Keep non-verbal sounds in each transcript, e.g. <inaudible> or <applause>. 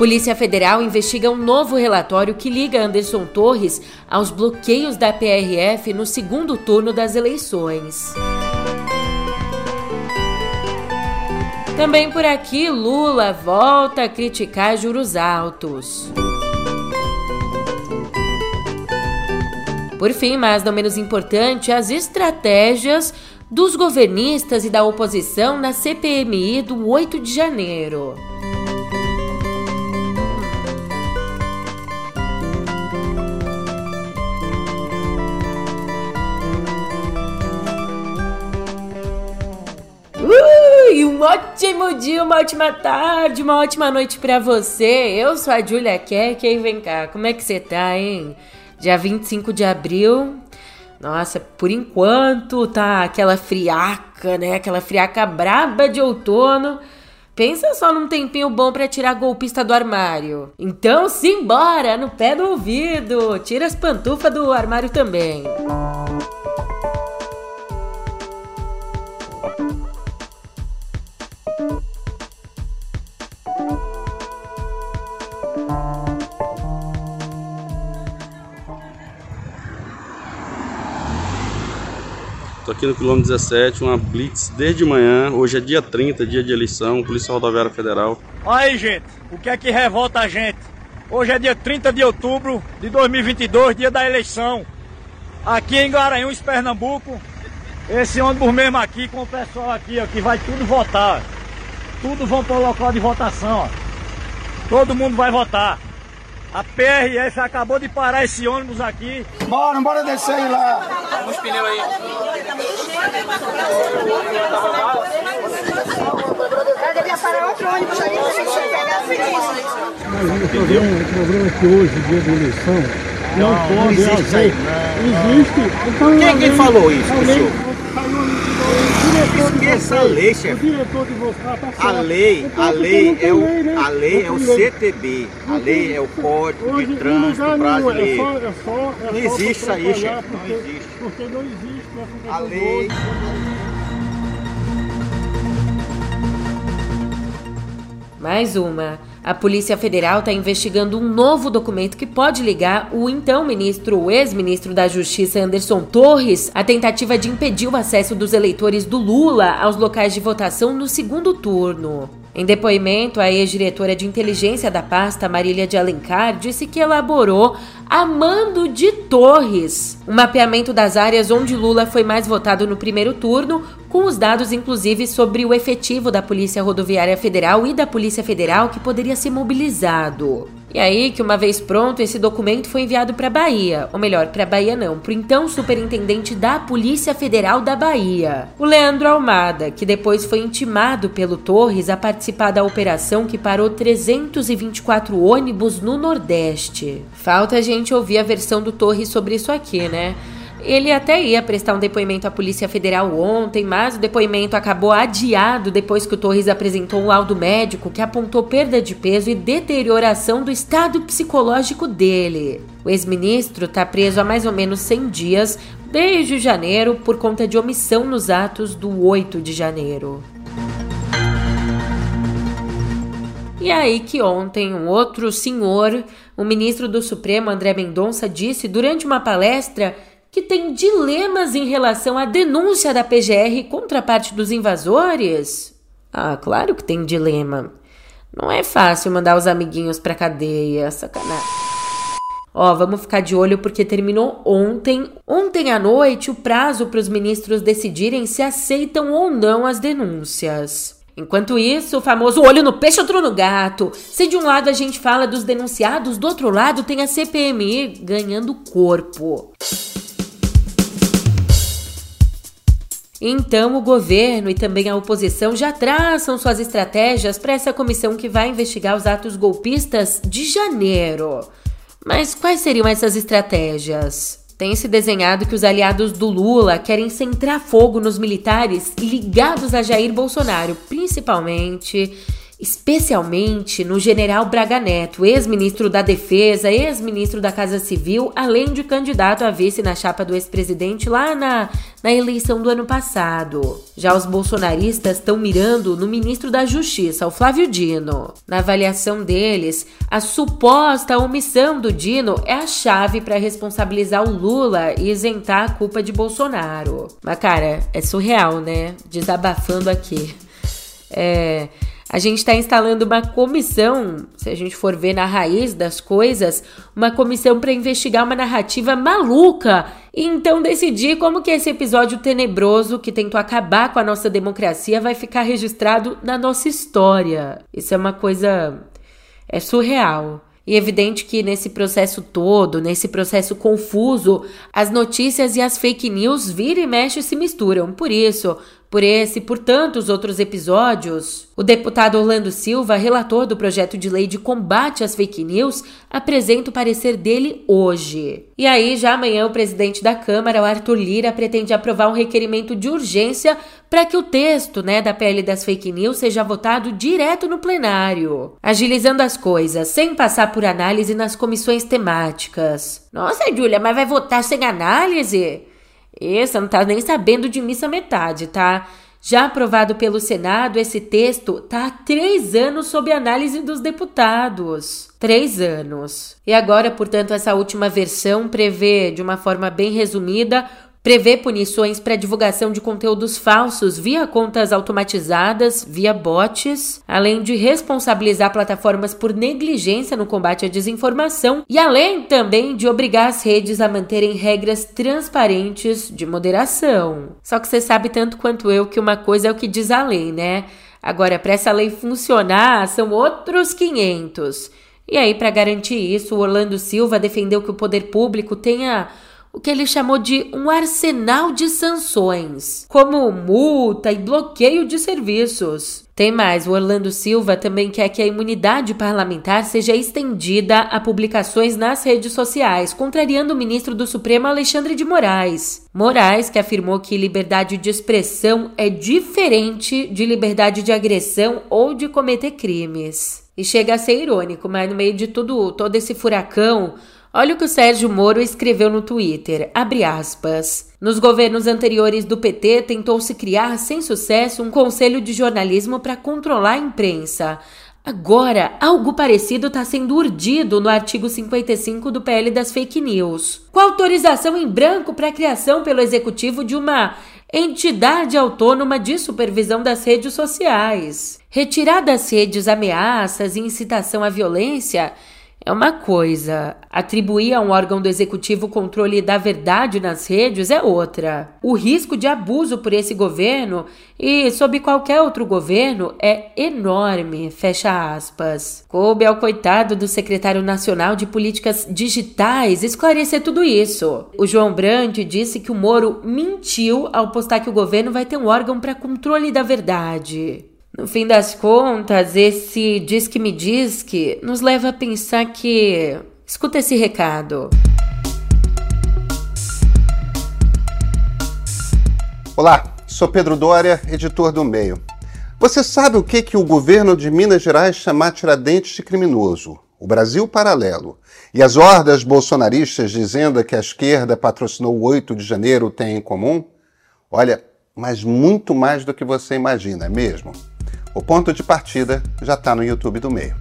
Polícia Federal investiga um novo relatório que liga Anderson Torres aos bloqueios da PRF no segundo turno das eleições. Também por aqui, Lula volta a criticar juros altos. Por fim, mas não menos importante, as estratégias dos governistas e da oposição na CPMI do 8 de janeiro. Um ótimo dia, uma ótima tarde, uma ótima noite para você. Eu sou a Julia Keck e vem cá, como é que você tá, hein? Dia 25 de abril. Nossa, por enquanto tá aquela friaca, né? Aquela friaca braba de outono. Pensa só num tempinho bom para tirar golpista do armário. Então, simbora, no pé do ouvido. Tira as pantufas do armário também. Música Estou aqui no quilômetro 17, uma blitz desde manhã. Hoje é dia 30, dia de eleição, Polícia Rodoviária Federal. Aí, gente, o que é que revolta a gente? Hoje é dia 30 de outubro de 2022, dia da eleição. Aqui em Garanhuns, Pernambuco, esse ônibus mesmo aqui, com o pessoal aqui, ó, que vai tudo votar. Tudo vão para o local de votação, ó. Todo mundo vai votar. A PRF acabou de parar esse ônibus aqui. Bora, bora descer aí lá. Vamos pneu aí. Eu devia parar outro ônibus ali pra gente pegar o problema, o problema é que hoje, dia da eleição, não, não pode não existe, haver. Não, existe. Então, Quem é que falou isso, senhor? Esqueça a lei, chefe. O diretor de você tá A lei, então, a lei é o, lei, né? a lei é o CTB. A lei é o Código Hoje, de Trânsito é Brasileiro. É só, é só, é não existe isso aí, chefe. Não existe. Porque não existe. A lei... Mais uma. A Polícia Federal está investigando um novo documento que pode ligar o então ministro, o ex-ministro da Justiça Anderson Torres, à tentativa de impedir o acesso dos eleitores do Lula aos locais de votação no segundo turno. Em depoimento, a ex-diretora de inteligência da pasta, Marília de Alencar, disse que elaborou, a mando de Torres, um mapeamento das áreas onde Lula foi mais votado no primeiro turno, com os dados inclusive sobre o efetivo da Polícia Rodoviária Federal e da Polícia Federal que poderia ser mobilizado. E aí que uma vez pronto, esse documento foi enviado para Bahia, ou melhor, para Bahia não, para o então superintendente da Polícia Federal da Bahia, o Leandro Almada, que depois foi intimado pelo Torres a participar da operação que parou 324 ônibus no Nordeste. Falta a gente ouvir a versão do Torres sobre isso aqui, né? Ele até ia prestar um depoimento à Polícia Federal ontem, mas o depoimento acabou adiado depois que o Torres apresentou um laudo médico que apontou perda de peso e deterioração do estado psicológico dele. O ex-ministro está preso há mais ou menos 100 dias, desde janeiro, por conta de omissão nos atos do 8 de janeiro. E aí que ontem um outro senhor, o ministro do Supremo André Mendonça, disse durante uma palestra que tem dilemas em relação à denúncia da PGR contra a parte dos invasores? Ah, claro que tem dilema. Não é fácil mandar os amiguinhos pra cadeia, sacanagem. Ó, vamos ficar de olho porque terminou ontem, ontem à noite, o prazo para os ministros decidirem se aceitam ou não as denúncias. Enquanto isso, o famoso olho no peixe, outro no gato. Se de um lado a gente fala dos denunciados, do outro lado tem a CPMI ganhando corpo. Então, o governo e também a oposição já traçam suas estratégias para essa comissão que vai investigar os atos golpistas de janeiro. Mas quais seriam essas estratégias? Tem se desenhado que os aliados do Lula querem centrar fogo nos militares ligados a Jair Bolsonaro, principalmente especialmente no general Braga Neto, ex-ministro da Defesa, ex-ministro da Casa Civil, além de candidato a vice na chapa do ex-presidente lá na, na eleição do ano passado. Já os bolsonaristas estão mirando no ministro da Justiça, o Flávio Dino. Na avaliação deles, a suposta omissão do Dino é a chave para responsabilizar o Lula e isentar a culpa de Bolsonaro. Mas, cara, é surreal, né? Desabafando aqui. É. A gente está instalando uma comissão, se a gente for ver na raiz das coisas, uma comissão para investigar uma narrativa maluca e então decidir como que esse episódio tenebroso que tentou acabar com a nossa democracia vai ficar registrado na nossa história. Isso é uma coisa é surreal. E é evidente que nesse processo todo, nesse processo confuso, as notícias e as fake news vira e mexe se misturam. Por isso, por esse e por tantos outros episódios, o deputado Orlando Silva, relator do projeto de lei de combate às fake news, apresenta o parecer dele hoje. E aí, já amanhã, o presidente da Câmara, o Arthur Lira, pretende aprovar um requerimento de urgência para que o texto né, da PL das fake news seja votado direto no plenário, agilizando as coisas, sem passar por análise nas comissões temáticas. Nossa, Júlia, mas vai votar sem análise? Esse não tá nem sabendo de missa metade, tá? Já aprovado pelo Senado, esse texto tá há três anos sob análise dos deputados. Três anos. E agora, portanto, essa última versão prevê, de uma forma bem resumida, Prevê punições para divulgação de conteúdos falsos via contas automatizadas, via bots, além de responsabilizar plataformas por negligência no combate à desinformação e além também de obrigar as redes a manterem regras transparentes de moderação. Só que você sabe tanto quanto eu que uma coisa é o que diz a lei, né? Agora, para essa lei funcionar, são outros 500. E aí, para garantir isso, o Orlando Silva defendeu que o poder público tenha o que ele chamou de um arsenal de sanções, como multa e bloqueio de serviços. Tem mais, o Orlando Silva também quer que a imunidade parlamentar seja estendida a publicações nas redes sociais, contrariando o ministro do Supremo Alexandre de Moraes. Moraes, que afirmou que liberdade de expressão é diferente de liberdade de agressão ou de cometer crimes. E chega a ser irônico, mas no meio de tudo, todo esse furacão, Olha o que o Sérgio Moro escreveu no Twitter, abre aspas. Nos governos anteriores do PT tentou-se criar sem sucesso um conselho de jornalismo para controlar a imprensa. Agora, algo parecido está sendo urdido no artigo 55 do PL das fake news, com autorização em branco para a criação pelo executivo de uma entidade autônoma de supervisão das redes sociais. Retirar das redes ameaças e incitação à violência é uma coisa, atribuir a um órgão do executivo o controle da verdade nas redes é outra. O risco de abuso por esse governo e sob qualquer outro governo é enorme, fecha aspas. Coube ao coitado do secretário nacional de políticas digitais esclarecer tudo isso. O João Brandt disse que o Moro mentiu ao postar que o governo vai ter um órgão para controle da verdade. No fim das contas, esse diz que me diz que nos leva a pensar que. Escuta esse recado. Olá, sou Pedro Dória, editor do Meio. Você sabe o que, que o governo de Minas Gerais chama Tiradentes de criminoso? O Brasil paralelo. E as hordas bolsonaristas dizendo que a esquerda patrocinou o 8 de janeiro têm em comum? Olha, mas muito mais do que você imagina, é mesmo? O ponto de partida já está no YouTube do meio.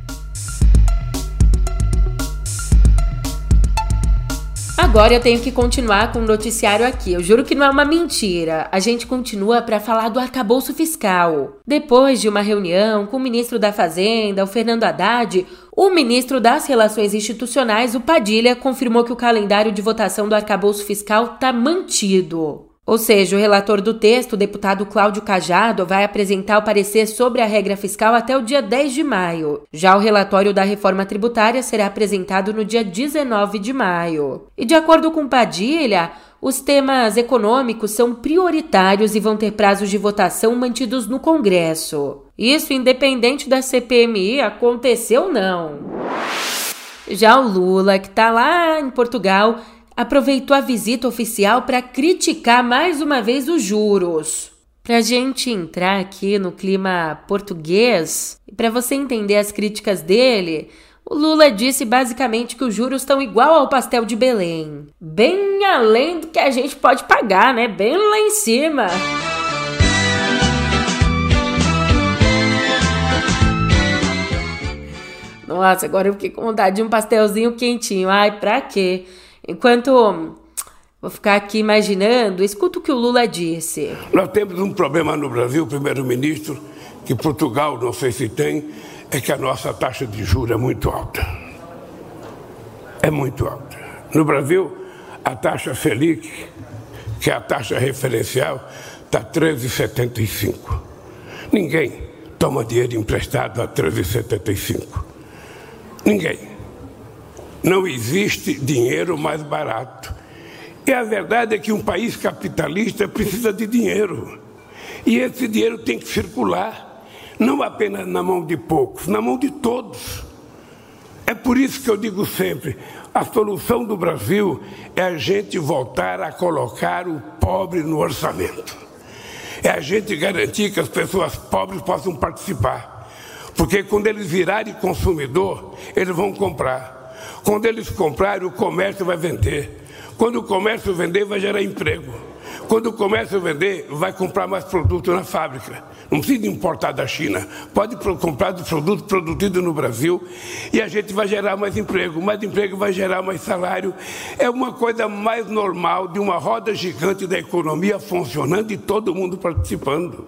Agora eu tenho que continuar com o noticiário aqui. Eu juro que não é uma mentira. A gente continua para falar do arcabouço fiscal. Depois de uma reunião com o ministro da Fazenda, o Fernando Haddad, o ministro das Relações Institucionais, o Padilha, confirmou que o calendário de votação do arcabouço fiscal está mantido. Ou seja, o relator do texto, o deputado Cláudio Cajado, vai apresentar o parecer sobre a regra fiscal até o dia 10 de maio. Já o relatório da reforma tributária será apresentado no dia 19 de maio. E de acordo com Padilha, os temas econômicos são prioritários e vão ter prazos de votação mantidos no Congresso. Isso independente da CPMI acontecer ou não. Já o Lula, que está lá em Portugal, aproveitou a visita oficial para criticar mais uma vez os juros. Pra gente entrar aqui no clima português e para você entender as críticas dele, o Lula disse basicamente que os juros estão igual ao pastel de Belém, bem além do que a gente pode pagar, né? Bem lá em cima. Nossa, agora eu fiquei com vontade de um pastelzinho quentinho. Ai, pra quê? Enquanto Vou ficar aqui imaginando, escuta o que o Lula disse. Nós temos um problema no Brasil, primeiro-ministro, que Portugal não sei se tem, é que a nossa taxa de juros é muito alta. É muito alta. No Brasil, a taxa Selic, que é a taxa referencial, está 13,75. Ninguém toma dinheiro emprestado a 13,75. Ninguém. Não existe dinheiro mais barato e a verdade é que um país capitalista precisa de dinheiro. E esse dinheiro tem que circular, não apenas na mão de poucos, na mão de todos. É por isso que eu digo sempre: a solução do Brasil é a gente voltar a colocar o pobre no orçamento. É a gente garantir que as pessoas pobres possam participar. Porque quando eles virarem consumidor, eles vão comprar. Quando eles comprarem, o comércio vai vender. Quando o comércio vender, vai gerar emprego. Quando o comércio vender, vai comprar mais produto na fábrica. Não precisa importar da China. Pode comprar do produto produzido no Brasil e a gente vai gerar mais emprego. Mais emprego vai gerar mais salário. É uma coisa mais normal de uma roda gigante da economia funcionando e todo mundo participando.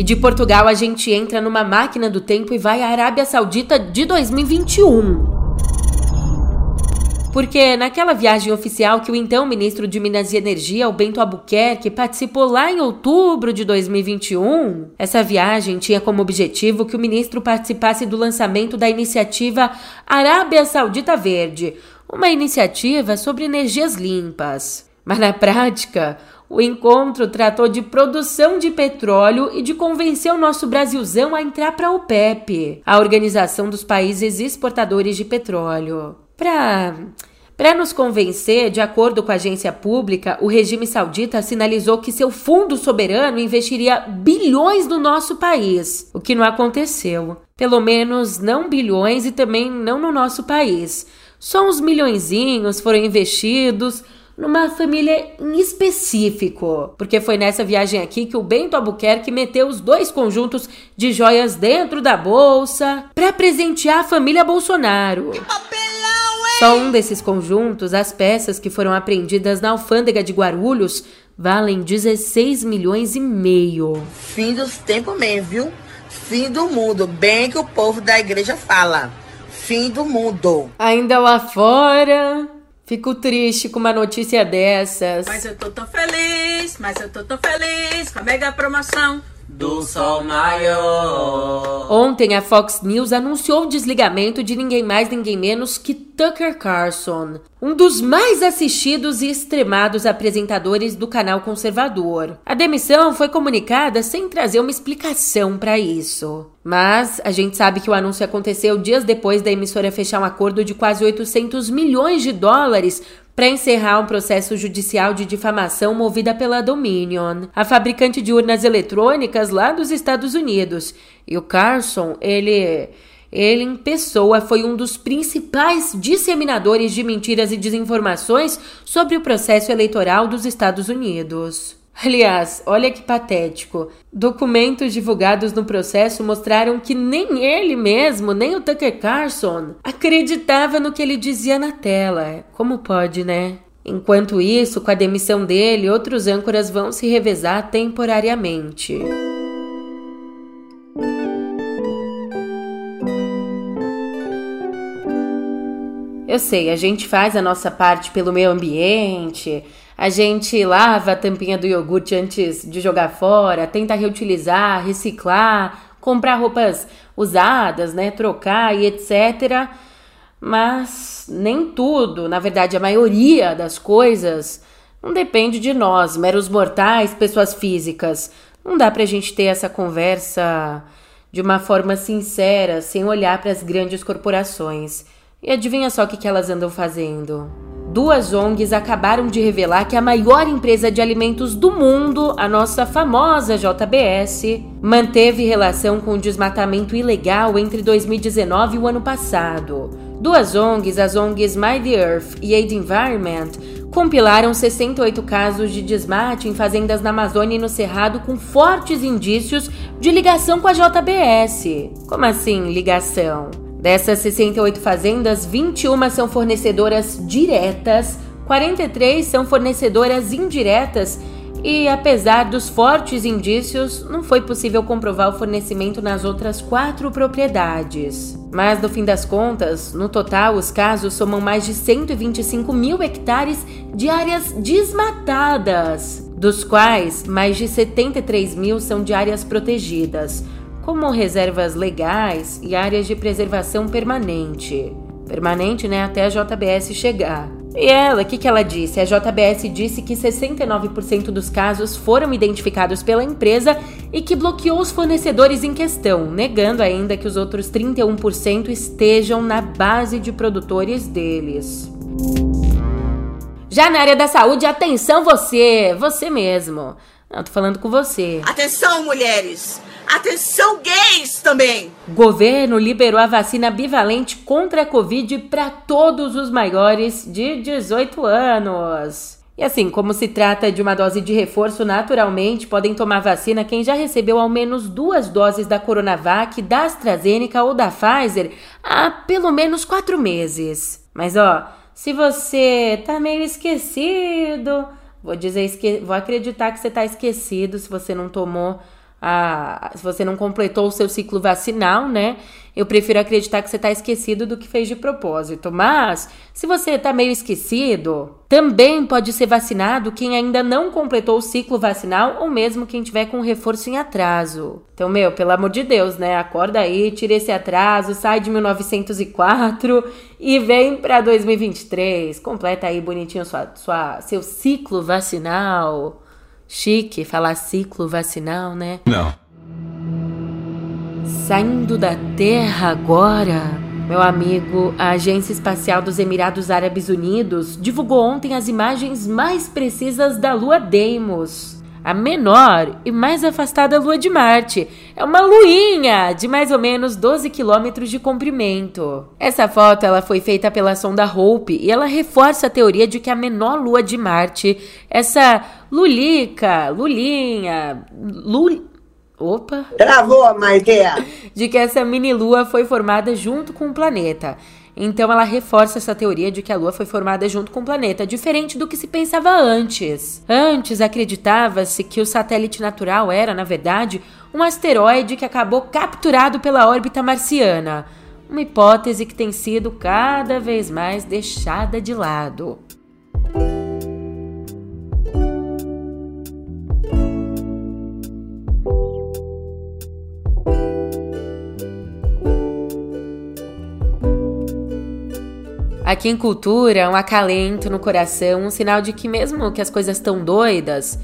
E de Portugal a gente entra numa máquina do tempo e vai à Arábia Saudita de 2021. Porque naquela viagem oficial que o então ministro de Minas e Energia, o Bento Albuquerque, participou lá em outubro de 2021, essa viagem tinha como objetivo que o ministro participasse do lançamento da iniciativa Arábia Saudita Verde, uma iniciativa sobre energias limpas. Mas na prática, o encontro tratou de produção de petróleo e de convencer o nosso Brasilzão a entrar para a OPEP, a Organização dos Países Exportadores de Petróleo. Para para nos convencer, de acordo com a agência pública, o regime saudita sinalizou que seu fundo soberano investiria bilhões no nosso país, o que não aconteceu. Pelo menos não bilhões e também não no nosso país. Só uns milhõeszinhos foram investidos numa família em específico, porque foi nessa viagem aqui que o Bento Albuquerque meteu os dois conjuntos de joias dentro da bolsa para presentear a família Bolsonaro. Só um desses conjuntos, as peças que foram apreendidas na alfândega de Guarulhos, valem 16 milhões e meio. Fim dos tempos mesmo, viu? Fim do mundo, bem que o povo da igreja fala. Fim do mundo. Ainda lá fora, fico triste com uma notícia dessas. Mas eu tô tão feliz, mas eu tô tão feliz com a mega promoção do Sol Maior. Ontem a Fox News anunciou o desligamento de ninguém mais, ninguém menos que Tucker Carlson, um dos mais assistidos e extremados apresentadores do canal conservador. A demissão foi comunicada sem trazer uma explicação para isso. Mas a gente sabe que o anúncio aconteceu dias depois da emissora fechar um acordo de quase 800 milhões de dólares para encerrar um processo judicial de difamação movida pela Dominion, a fabricante de urnas eletrônicas lá dos Estados Unidos. E o Carson, ele ele, em pessoa, foi um dos principais disseminadores de mentiras e desinformações sobre o processo eleitoral dos Estados Unidos. Aliás, olha que patético. Documentos divulgados no processo mostraram que nem ele mesmo, nem o Tucker Carlson, acreditava no que ele dizia na tela. Como pode, né? Enquanto isso, com a demissão dele, outros âncoras vão se revezar temporariamente. Eu sei, a gente faz a nossa parte pelo meio ambiente, a gente lava a tampinha do iogurte antes de jogar fora, tenta reutilizar, reciclar, comprar roupas usadas, né, trocar e etc. Mas nem tudo, na verdade, a maioria das coisas não depende de nós, meros mortais, pessoas físicas. Não dá pra gente ter essa conversa de uma forma sincera, sem olhar para as grandes corporações. E adivinha só o que, elas andam fazendo? duas ONGs acabaram de revelar que a maior empresa de alimentos do mundo, a nossa famosa JBS, manteve relação com o desmatamento ilegal entre 2019 e o ano passado. Duas ONGs, as ONGs My the Earth e Aid Environment, compilaram 68 casos de desmate em fazendas na Amazônia e no Cerrado com fortes indícios de ligação com a JBS. Como assim, ligação? Dessas 68 fazendas, 21 são fornecedoras diretas, 43 são fornecedoras indiretas e, apesar dos fortes indícios, não foi possível comprovar o fornecimento nas outras quatro propriedades. Mas, no fim das contas, no total, os casos somam mais de 125 mil hectares de áreas desmatadas, dos quais mais de 73 mil são de áreas protegidas como reservas legais e áreas de preservação permanente. Permanente, né, até a JBS chegar. E ela, o que, que ela disse? A JBS disse que 69% dos casos foram identificados pela empresa e que bloqueou os fornecedores em questão, negando ainda que os outros 31% estejam na base de produtores deles. Já na área da saúde, atenção você, você mesmo. Não, tô falando com você. Atenção, mulheres! Atenção, gays também! Governo liberou a vacina bivalente contra a Covid para todos os maiores de 18 anos. E assim, como se trata de uma dose de reforço, naturalmente podem tomar vacina quem já recebeu ao menos duas doses da Coronavac, da AstraZeneca ou da Pfizer há pelo menos quatro meses. Mas ó, se você tá meio esquecido, vou dizer, esque... vou acreditar que você tá esquecido se você não tomou a, se você não completou o seu ciclo vacinal, né? Eu prefiro acreditar que você está esquecido do que fez de propósito. Mas, se você está meio esquecido, também pode ser vacinado quem ainda não completou o ciclo vacinal ou mesmo quem tiver com reforço em atraso. Então, meu, pelo amor de Deus, né? Acorda aí, tira esse atraso, sai de 1904 e vem para 2023. Completa aí bonitinho sua, sua, seu ciclo vacinal. Chique falar ciclo vacinal, né? Não. Saindo da Terra agora. Meu amigo, a Agência Espacial dos Emirados Árabes Unidos divulgou ontem as imagens mais precisas da Lua Deimos, a menor e mais afastada lua de Marte. É uma luinha de mais ou menos 12 quilômetros de comprimento. Essa foto ela foi feita pela sonda Hope e ela reforça a teoria de que a menor lua de Marte, essa Lulica, Lulinha, Lul... Opa! Travou, Maiteia! De que essa mini lua foi formada junto com o planeta. Então ela reforça essa teoria de que a Lua foi formada junto com o planeta, diferente do que se pensava antes. Antes acreditava-se que o satélite natural era, na verdade, um asteroide que acabou capturado pela órbita marciana. Uma hipótese que tem sido cada vez mais deixada de lado. Aqui em cultura, um acalento no coração, um sinal de que mesmo que as coisas estão doidas,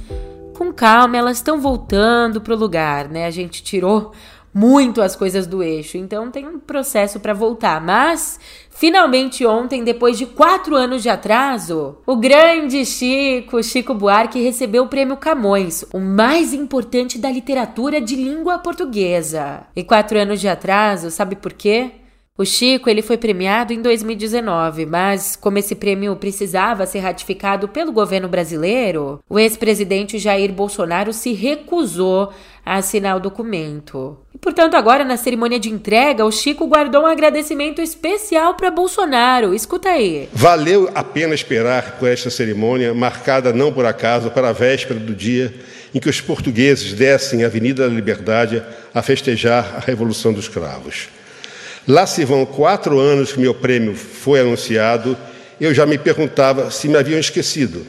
com calma elas estão voltando pro lugar, né? A gente tirou muito as coisas do eixo, então tem um processo para voltar. Mas finalmente ontem, depois de quatro anos de atraso, o grande Chico, Chico Buarque, recebeu o prêmio Camões, o mais importante da literatura de língua portuguesa. E quatro anos de atraso, sabe por quê? O Chico ele foi premiado em 2019, mas como esse prêmio precisava ser ratificado pelo governo brasileiro, o ex-presidente Jair Bolsonaro se recusou a assinar o documento. E, portanto, agora na cerimônia de entrega, o Chico guardou um agradecimento especial para Bolsonaro. Escuta aí. Valeu a pena esperar por esta cerimônia, marcada não por acaso para a véspera do dia em que os portugueses descem a Avenida da Liberdade a festejar a Revolução dos Cravos. Lá se vão quatro anos que meu prêmio foi anunciado, eu já me perguntava se me haviam esquecido.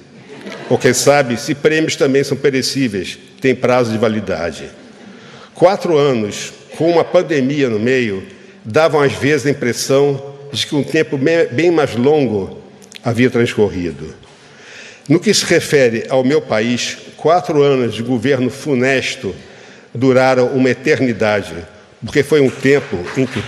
Ou quem sabe se prêmios também são perecíveis, têm prazo de validade. Quatro anos, com uma pandemia no meio, davam às vezes a impressão de que um tempo bem mais longo havia transcorrido. No que se refere ao meu país, quatro anos de governo funesto duraram uma eternidade, porque foi um tempo em que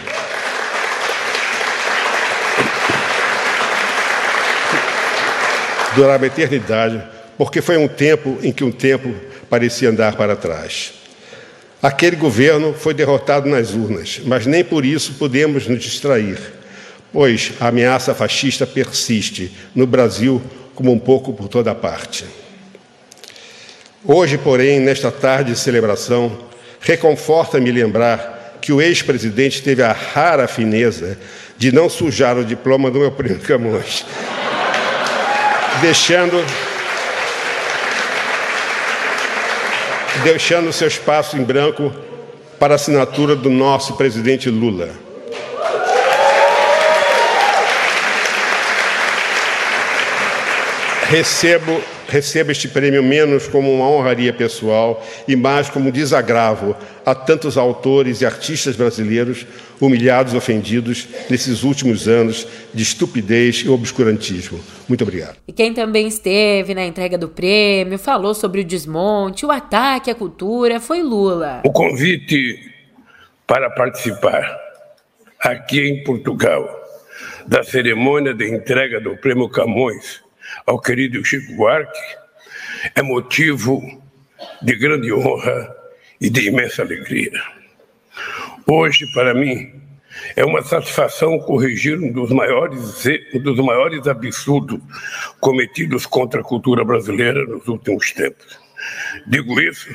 durava a eternidade, porque foi um tempo em que um tempo parecia andar para trás. Aquele governo foi derrotado nas urnas, mas nem por isso podemos nos distrair, pois a ameaça fascista persiste no Brasil como um pouco por toda parte. Hoje, porém, nesta tarde de celebração, reconforta-me lembrar que o ex-presidente teve a rara fineza de não sujar o diploma do meu primo Camões, deixando deixando seu espaço em branco para a assinatura do nosso presidente Lula. Recebo, recebo este prêmio menos como uma honraria pessoal e mais como um desagravo a tantos autores e artistas brasileiros humilhados e ofendidos nesses últimos anos de estupidez e obscurantismo. Muito obrigado. E quem também esteve na entrega do prêmio, falou sobre o desmonte, o ataque à cultura, foi Lula. O convite para participar aqui em Portugal da cerimônia de entrega do Prêmio Camões ao querido Chico Buarque é motivo de grande honra e de imensa alegria. Hoje, para mim, é uma satisfação corrigir um dos maiores, um dos maiores absurdos cometidos contra a cultura brasileira nos últimos tempos. Digo isso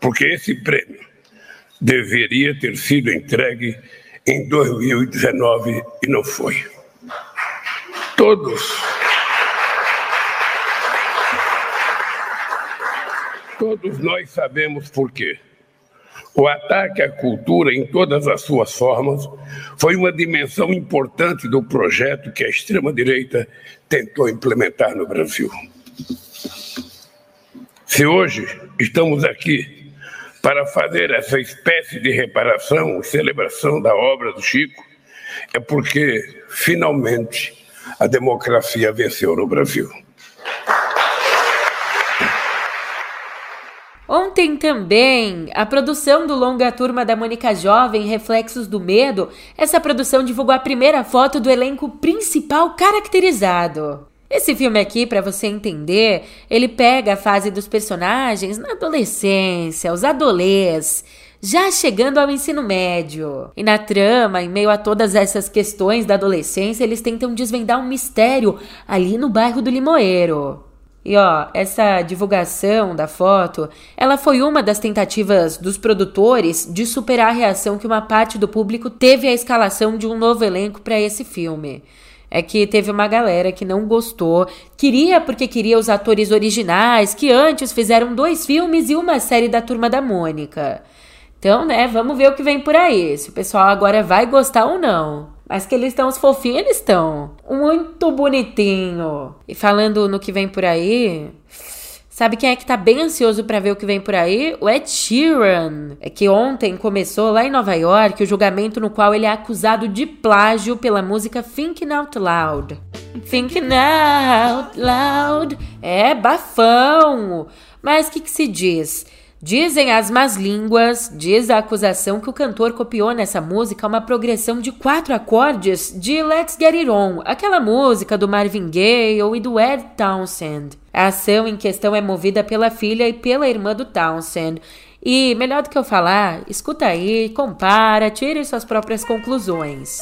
porque esse prêmio deveria ter sido entregue em 2019 e não foi. Todos Todos nós sabemos por quê. O ataque à cultura, em todas as suas formas, foi uma dimensão importante do projeto que a extrema-direita tentou implementar no Brasil. Se hoje estamos aqui para fazer essa espécie de reparação celebração da obra do Chico, é porque, finalmente, a democracia venceu no Brasil. Ontem também, a produção do longa Turma da Mônica Jovem, Reflexos do Medo, essa produção divulgou a primeira foto do elenco principal caracterizado. Esse filme aqui, para você entender, ele pega a fase dos personagens na adolescência, os adolescentes, já chegando ao ensino médio. E na trama, em meio a todas essas questões da adolescência, eles tentam desvendar um mistério ali no bairro do Limoeiro. E ó, essa divulgação da foto, ela foi uma das tentativas dos produtores de superar a reação que uma parte do público teve à escalação de um novo elenco para esse filme. É que teve uma galera que não gostou, queria porque queria os atores originais que antes fizeram dois filmes e uma série da Turma da Mônica. Então, né, vamos ver o que vem por aí, se o pessoal agora vai gostar ou não. Mas que eles estão os fofinhos, eles estão. Muito bonitinho. E falando no que vem por aí, Sabe quem é que tá bem ansioso para ver o que vem por aí? O Ed Sheeran. É que ontem começou lá em Nova York o julgamento no qual ele é acusado de plágio pela música Thinking Out Loud. Thinking Out Loud. É bafão. Mas o que, que se diz? Dizem as más línguas, diz a acusação que o cantor copiou nessa música uma progressão de quatro acordes de Let's Get It On, aquela música do Marvin Gaye e do Ed Townsend. A ação em questão é movida pela filha e pela irmã do Townsend. E, melhor do que eu falar, escuta aí, compara, tire suas próprias conclusões.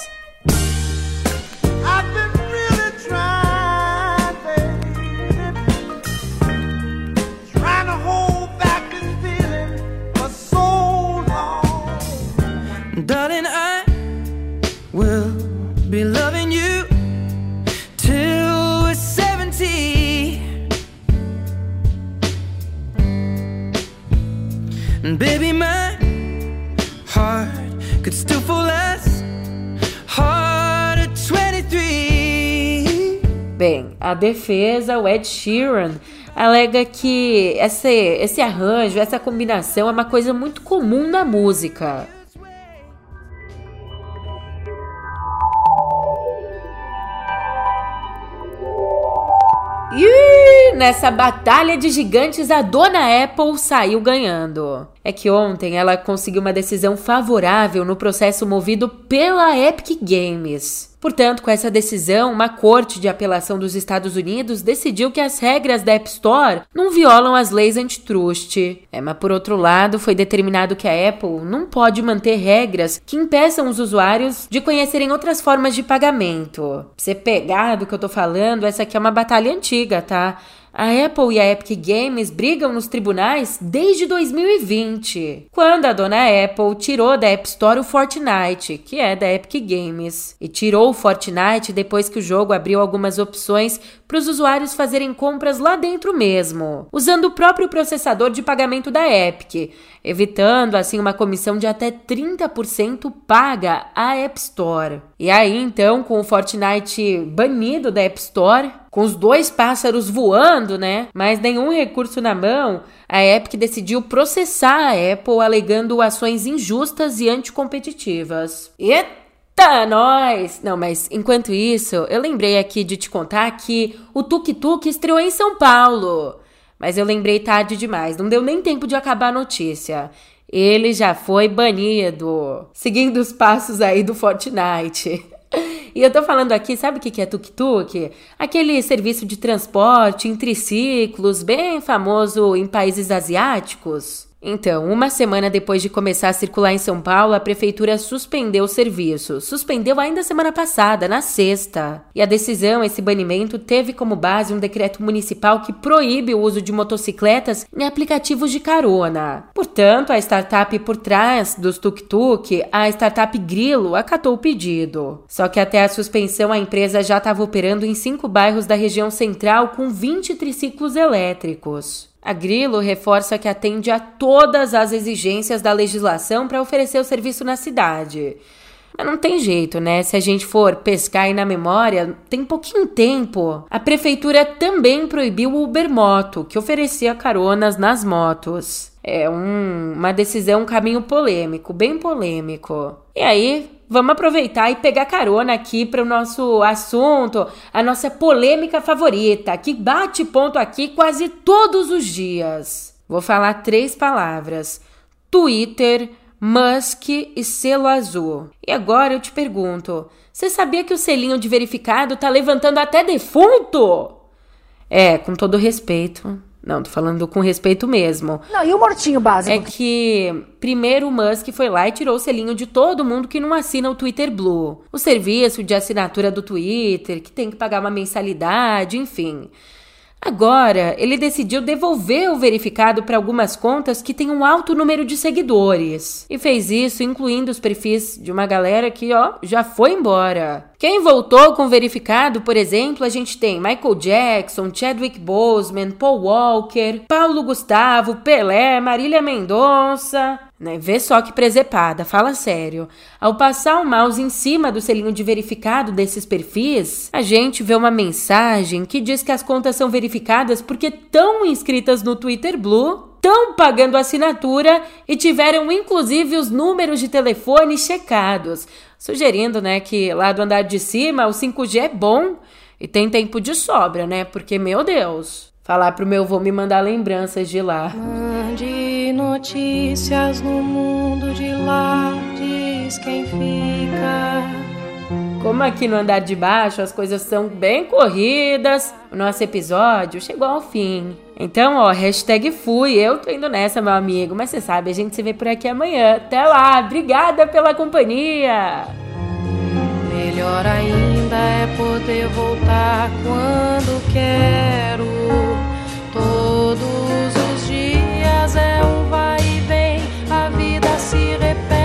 A defesa, o Ed Sheeran alega que esse, esse arranjo, essa combinação é uma coisa muito comum na música. E nessa batalha de gigantes, a dona Apple saiu ganhando. É que ontem ela conseguiu uma decisão favorável no processo movido pela Epic Games. Portanto, com essa decisão, uma corte de apelação dos Estados Unidos decidiu que as regras da App Store não violam as leis antitrust. É, mas por outro lado, foi determinado que a Apple não pode manter regras que impeçam os usuários de conhecerem outras formas de pagamento. Pra você pegar do que eu tô falando, essa aqui é uma batalha antiga, tá? A Apple e a Epic Games brigam nos tribunais desde 2020, quando a dona Apple tirou da App Store o Fortnite, que é da Epic Games, e tirou o Fortnite depois que o jogo abriu algumas opções para os usuários fazerem compras lá dentro mesmo, usando o próprio processador de pagamento da Epic, evitando assim uma comissão de até 30% paga à App Store. E aí então, com o Fortnite banido da App Store, com os dois pássaros voando, né? Mas nenhum recurso na mão, a Epic decidiu processar a Apple alegando ações injustas e anticompetitivas. Eita, nós! Não, mas enquanto isso, eu lembrei aqui de te contar que o Tuk Tuk estreou em São Paulo. Mas eu lembrei tarde demais, não deu nem tempo de acabar a notícia. Ele já foi banido, seguindo os passos aí do Fortnite. <laughs> E eu tô falando aqui, sabe o que é tuk-tuk? Aquele serviço de transporte em triciclos, bem famoso em países asiáticos. Então, uma semana depois de começar a circular em São Paulo, a prefeitura suspendeu o serviço. Suspendeu ainda semana passada, na sexta. E a decisão, esse banimento, teve como base um decreto municipal que proíbe o uso de motocicletas em aplicativos de carona. Portanto, a startup por trás dos tuk-tuk, a startup Grilo, acatou o pedido. Só que até a suspensão, a empresa já estava operando em cinco bairros da região central com 20 triciclos elétricos. A Grilo reforça que atende a todas as exigências da legislação para oferecer o serviço na cidade. Mas não tem jeito, né? Se a gente for pescar aí na memória, tem pouquinho tempo. A prefeitura também proibiu o Uber Moto, que oferecia caronas nas motos. É um, uma decisão, um caminho polêmico, bem polêmico. E aí, vamos aproveitar e pegar carona aqui para o nosso assunto, a nossa polêmica favorita, que bate ponto aqui quase todos os dias. Vou falar três palavras: Twitter, Musk e selo azul. E agora eu te pergunto: você sabia que o selinho de verificado tá levantando até defunto? É, com todo respeito, não, tô falando com respeito mesmo. Não, e o mortinho básico? É que primeiro o Musk foi lá e tirou o selinho de todo mundo que não assina o Twitter Blue. O serviço de assinatura do Twitter, que tem que pagar uma mensalidade, enfim. Agora, ele decidiu devolver o verificado para algumas contas que têm um alto número de seguidores. E fez isso incluindo os perfis de uma galera que, ó, já foi embora. Quem voltou com verificado, por exemplo, a gente tem Michael Jackson, Chadwick Boseman, Paul Walker, Paulo Gustavo, Pelé, Marília Mendonça. Né? Vê só que presepada, fala sério. Ao passar o mouse em cima do selinho de verificado desses perfis, a gente vê uma mensagem que diz que as contas são verificadas porque estão inscritas no Twitter Blue estão pagando assinatura e tiveram inclusive os números de telefone checados sugerindo, né, que lá do andar de cima o 5G é bom e tem tempo de sobra, né? Porque, meu Deus, falar pro meu avô me mandar lembranças de lá. Mande notícias no mundo de lá, diz quem fica. Como aqui no andar de baixo as coisas são bem corridas, o nosso episódio chegou ao fim. Então, ó, hashtag fui, eu tô indo nessa, meu amigo. Mas você sabe, a gente se vê por aqui amanhã. Até lá, obrigada pela companhia. Melhor ainda é poder voltar quando quero. Tô vidas é um vai e vem, a vida se repete.